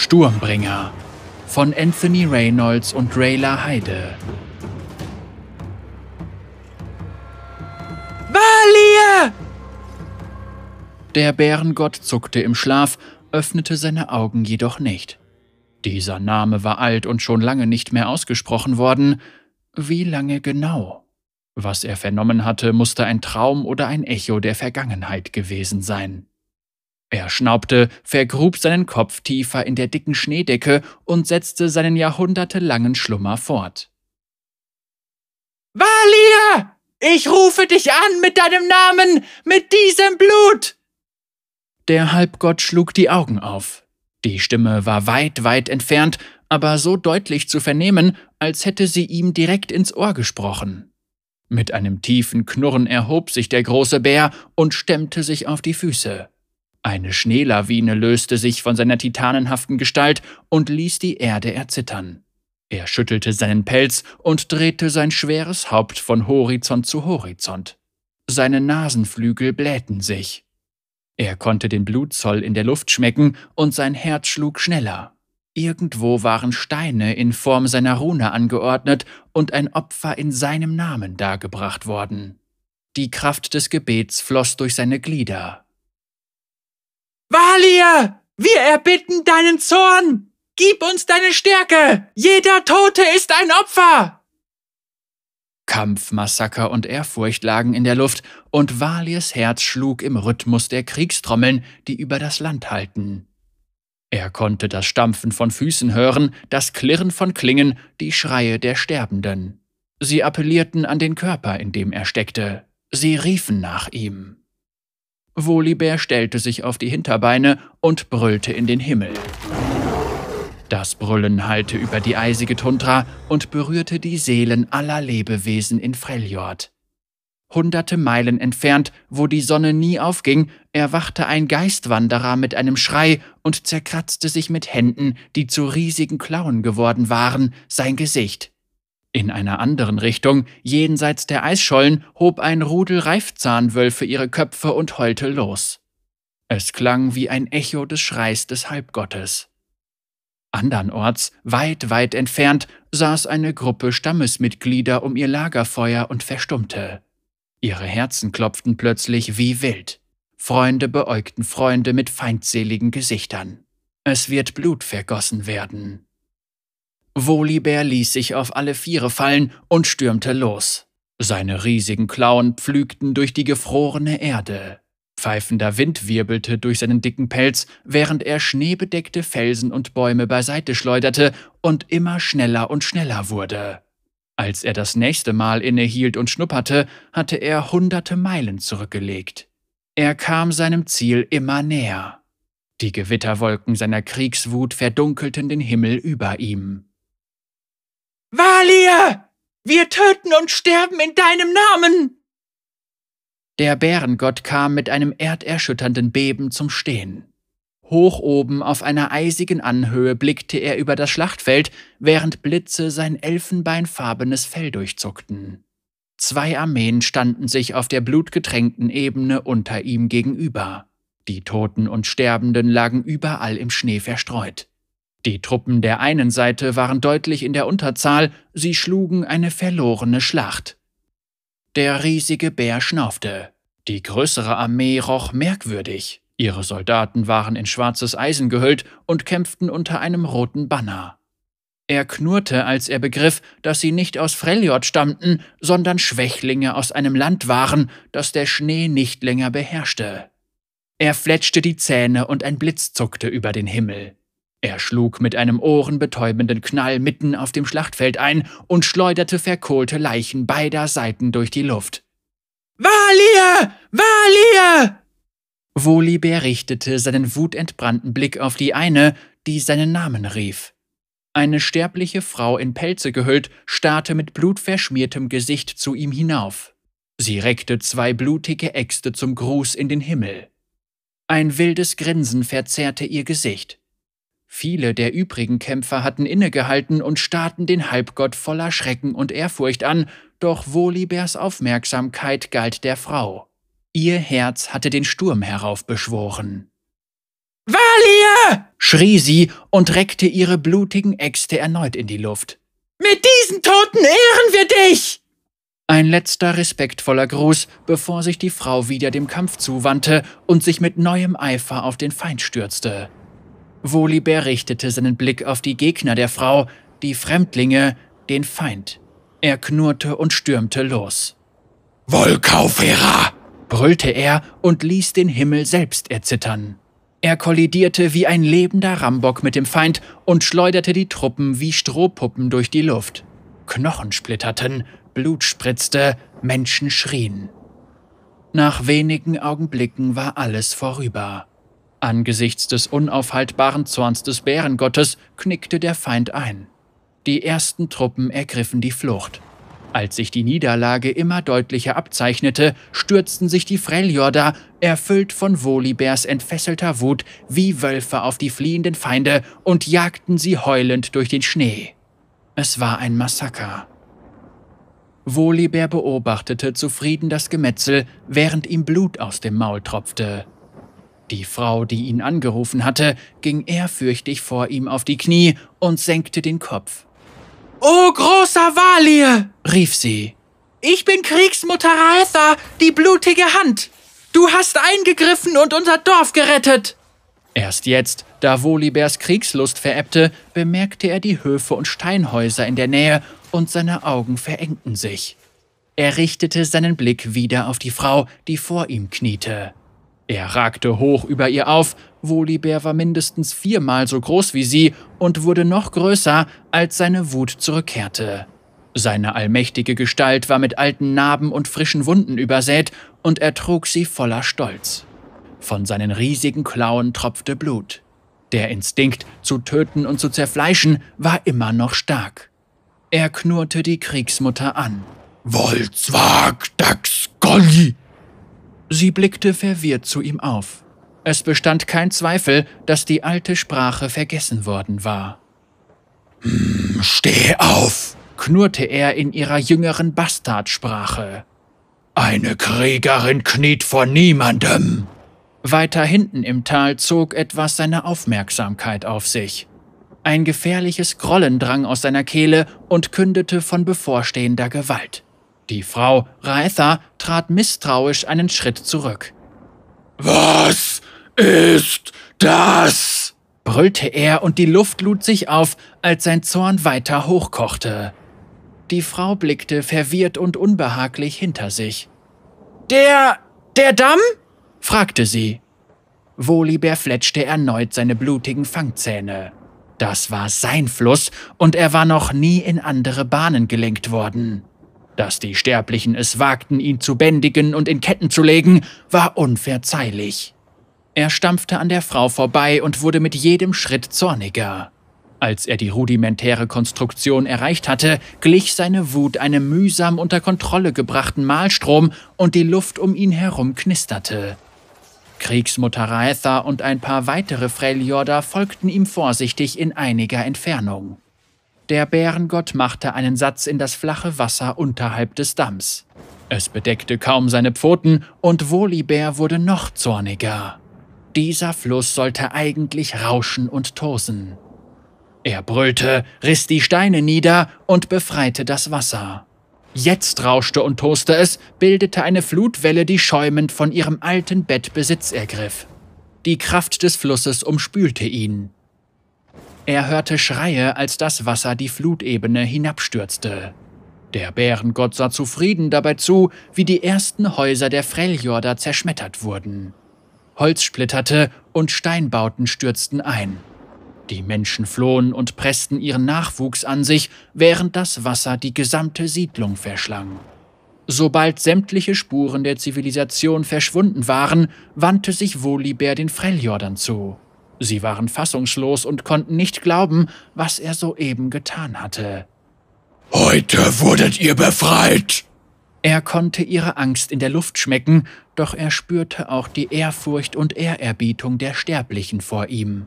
Sturmbringer von Anthony Reynolds und Rayla Heide. Valia! Der Bärengott zuckte im Schlaf, öffnete seine Augen jedoch nicht. Dieser Name war alt und schon lange nicht mehr ausgesprochen worden. Wie lange genau? Was er vernommen hatte, musste ein Traum oder ein Echo der Vergangenheit gewesen sein. Er schnaubte, vergrub seinen Kopf tiefer in der dicken Schneedecke und setzte seinen jahrhundertelangen Schlummer fort. Valia! Ich rufe dich an mit deinem Namen, mit diesem Blut! Der Halbgott schlug die Augen auf. Die Stimme war weit, weit entfernt, aber so deutlich zu vernehmen, als hätte sie ihm direkt ins Ohr gesprochen. Mit einem tiefen Knurren erhob sich der große Bär und stemmte sich auf die Füße. Eine Schneelawine löste sich von seiner titanenhaften Gestalt und ließ die Erde erzittern. Er schüttelte seinen Pelz und drehte sein schweres Haupt von Horizont zu Horizont. Seine Nasenflügel blähten sich. Er konnte den Blutzoll in der Luft schmecken und sein Herz schlug schneller. Irgendwo waren Steine in Form seiner Rune angeordnet und ein Opfer in seinem Namen dargebracht worden. Die Kraft des Gebets floss durch seine Glieder. Valia! Wir erbitten deinen Zorn! Gib uns deine Stärke! Jeder Tote ist ein Opfer! Kampf, Massaker und Ehrfurcht lagen in der Luft, und Valiers Herz schlug im Rhythmus der Kriegstrommeln, die über das Land halten. Er konnte das Stampfen von Füßen hören, das Klirren von Klingen, die Schreie der Sterbenden. Sie appellierten an den Körper, in dem er steckte. Sie riefen nach ihm. Wolibär stellte sich auf die Hinterbeine und brüllte in den Himmel. Das Brüllen hallte über die eisige Tundra und berührte die Seelen aller Lebewesen in Freljord. Hunderte Meilen entfernt, wo die Sonne nie aufging, erwachte ein Geistwanderer mit einem Schrei und zerkratzte sich mit Händen, die zu riesigen Klauen geworden waren, sein Gesicht. In einer anderen Richtung, jenseits der Eisschollen, hob ein Rudel Reifzahnwölfe ihre Köpfe und heulte los. Es klang wie ein Echo des Schreis des Halbgottes. Andernorts, weit, weit entfernt, saß eine Gruppe Stammesmitglieder um ihr Lagerfeuer und verstummte. Ihre Herzen klopften plötzlich wie wild. Freunde beäugten Freunde mit feindseligen Gesichtern. Es wird Blut vergossen werden. Wolibär ließ sich auf alle Viere fallen und stürmte los. Seine riesigen Klauen pflügten durch die gefrorene Erde. Pfeifender Wind wirbelte durch seinen dicken Pelz, während er schneebedeckte Felsen und Bäume beiseite schleuderte und immer schneller und schneller wurde. Als er das nächste Mal innehielt und schnupperte, hatte er hunderte Meilen zurückgelegt. Er kam seinem Ziel immer näher. Die Gewitterwolken seiner Kriegswut verdunkelten den Himmel über ihm. Valia! Wir töten und sterben in deinem Namen! Der Bärengott kam mit einem erderschütternden Beben zum Stehen. Hoch oben auf einer eisigen Anhöhe blickte er über das Schlachtfeld, während Blitze sein elfenbeinfarbenes Fell durchzuckten. Zwei Armeen standen sich auf der blutgetränkten Ebene unter ihm gegenüber. Die Toten und Sterbenden lagen überall im Schnee verstreut. Die Truppen der einen Seite waren deutlich in der Unterzahl, sie schlugen eine verlorene Schlacht. Der riesige Bär schnaufte. Die größere Armee roch merkwürdig. Ihre Soldaten waren in schwarzes Eisen gehüllt und kämpften unter einem roten Banner. Er knurrte, als er begriff, dass sie nicht aus Freljord stammten, sondern Schwächlinge aus einem Land waren, das der Schnee nicht länger beherrschte. Er fletschte die Zähne und ein Blitz zuckte über den Himmel. Er schlug mit einem ohrenbetäubenden Knall mitten auf dem Schlachtfeld ein und schleuderte verkohlte Leichen beider Seiten durch die Luft. Valia! Valia! Volibär richtete seinen wutentbrannten Blick auf die eine, die seinen Namen rief. Eine sterbliche Frau in Pelze gehüllt starrte mit blutverschmiertem Gesicht zu ihm hinauf. Sie reckte zwei blutige Äxte zum Gruß in den Himmel. Ein wildes Grinsen verzerrte ihr Gesicht. Viele der übrigen Kämpfer hatten innegehalten und starrten den Halbgott voller Schrecken und Ehrfurcht an, doch Wolibers Aufmerksamkeit galt der Frau. Ihr Herz hatte den Sturm heraufbeschworen. Valia! schrie sie und reckte ihre blutigen Äxte erneut in die Luft. Mit diesen Toten ehren wir dich! Ein letzter respektvoller Gruß, bevor sich die Frau wieder dem Kampf zuwandte und sich mit neuem Eifer auf den Feind stürzte. Volibear richtete seinen Blick auf die Gegner der Frau, die Fremdlinge, den Feind. Er knurrte und stürmte los. Volkaufera! brüllte er und ließ den Himmel selbst erzittern. Er kollidierte wie ein lebender Rambock mit dem Feind und schleuderte die Truppen wie Strohpuppen durch die Luft. Knochen splitterten, Blut spritzte, Menschen schrien. Nach wenigen Augenblicken war alles vorüber. Angesichts des unaufhaltbaren Zorns des Bärengottes knickte der Feind ein. Die ersten Truppen ergriffen die Flucht. Als sich die Niederlage immer deutlicher abzeichnete, stürzten sich die Freljorda, erfüllt von Volibers entfesselter Wut, wie Wölfe auf die fliehenden Feinde und jagten sie heulend durch den Schnee. Es war ein Massaker. Volibear beobachtete zufrieden das Gemetzel, während ihm Blut aus dem Maul tropfte. Die Frau, die ihn angerufen hatte, ging ehrfürchtig vor ihm auf die Knie und senkte den Kopf. O großer Valir, rief sie. Ich bin Kriegsmutter Raetha, die blutige Hand. Du hast eingegriffen und unser Dorf gerettet. Erst jetzt, da Volibers Kriegslust verebbte, bemerkte er die Höfe und Steinhäuser in der Nähe und seine Augen verengten sich. Er richtete seinen Blick wieder auf die Frau, die vor ihm kniete. Er ragte hoch über ihr auf, Volibär war mindestens viermal so groß wie sie und wurde noch größer, als seine Wut zurückkehrte. Seine allmächtige Gestalt war mit alten Narben und frischen Wunden übersät, und er trug sie voller Stolz. Von seinen riesigen Klauen tropfte Blut. Der Instinkt, zu töten und zu zerfleischen, war immer noch stark. Er knurrte die Kriegsmutter an. Volzwag dax Golli! Sie blickte verwirrt zu ihm auf. Es bestand kein Zweifel, dass die alte Sprache vergessen worden war. Hm, steh auf, knurrte er in ihrer jüngeren Bastardsprache. Eine Kriegerin kniet vor niemandem. Weiter hinten im Tal zog etwas seine Aufmerksamkeit auf sich. Ein gefährliches Grollen drang aus seiner Kehle und kündete von bevorstehender Gewalt. Die Frau Raetha trat misstrauisch einen Schritt zurück. Was ist das? brüllte er und die Luft lud sich auf, als sein Zorn weiter hochkochte. Die Frau blickte verwirrt und unbehaglich hinter sich. Der. der Damm? fragte sie. Volibear fletschte erneut seine blutigen Fangzähne. Das war sein Fluss und er war noch nie in andere Bahnen gelenkt worden. Dass die Sterblichen es wagten, ihn zu bändigen und in Ketten zu legen, war unverzeihlich. Er stampfte an der Frau vorbei und wurde mit jedem Schritt zorniger. Als er die rudimentäre Konstruktion erreicht hatte, glich seine Wut einem mühsam unter Kontrolle gebrachten Mahlstrom und die Luft um ihn herum knisterte. Kriegsmutter Raetha und ein paar weitere Freljorda folgten ihm vorsichtig in einiger Entfernung. Der Bärengott machte einen Satz in das flache Wasser unterhalb des Damms. Es bedeckte kaum seine Pfoten und Volibär wurde noch zorniger. Dieser Fluss sollte eigentlich rauschen und tosen. Er brüllte, riss die Steine nieder und befreite das Wasser. Jetzt rauschte und toste es, bildete eine Flutwelle, die schäumend von ihrem alten Bett Besitz ergriff. Die Kraft des Flusses umspülte ihn. Er hörte Schreie, als das Wasser die Flutebene hinabstürzte. Der Bärengott sah zufrieden dabei zu, wie die ersten Häuser der Freljorda zerschmettert wurden. Holz splitterte und Steinbauten stürzten ein. Die Menschen flohen und pressten ihren Nachwuchs an sich, während das Wasser die gesamte Siedlung verschlang. Sobald sämtliche Spuren der Zivilisation verschwunden waren, wandte sich Volibear den Freljordern zu. Sie waren fassungslos und konnten nicht glauben, was er soeben getan hatte. Heute wurdet ihr befreit! Er konnte ihre Angst in der Luft schmecken, doch er spürte auch die Ehrfurcht und Ehrerbietung der Sterblichen vor ihm.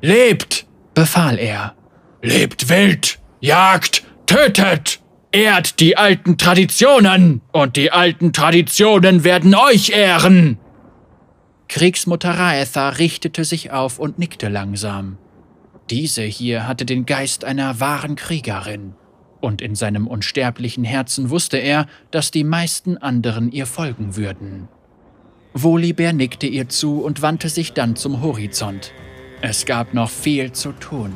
Lebt! befahl er. Lebt wild! Jagt! Tötet! Ehrt die alten Traditionen! Und die alten Traditionen werden euch ehren! Kriegsmutter Raetha richtete sich auf und nickte langsam. Diese hier hatte den Geist einer wahren Kriegerin, und in seinem unsterblichen Herzen wusste er, dass die meisten anderen ihr folgen würden. Volibear nickte ihr zu und wandte sich dann zum Horizont. Es gab noch viel zu tun.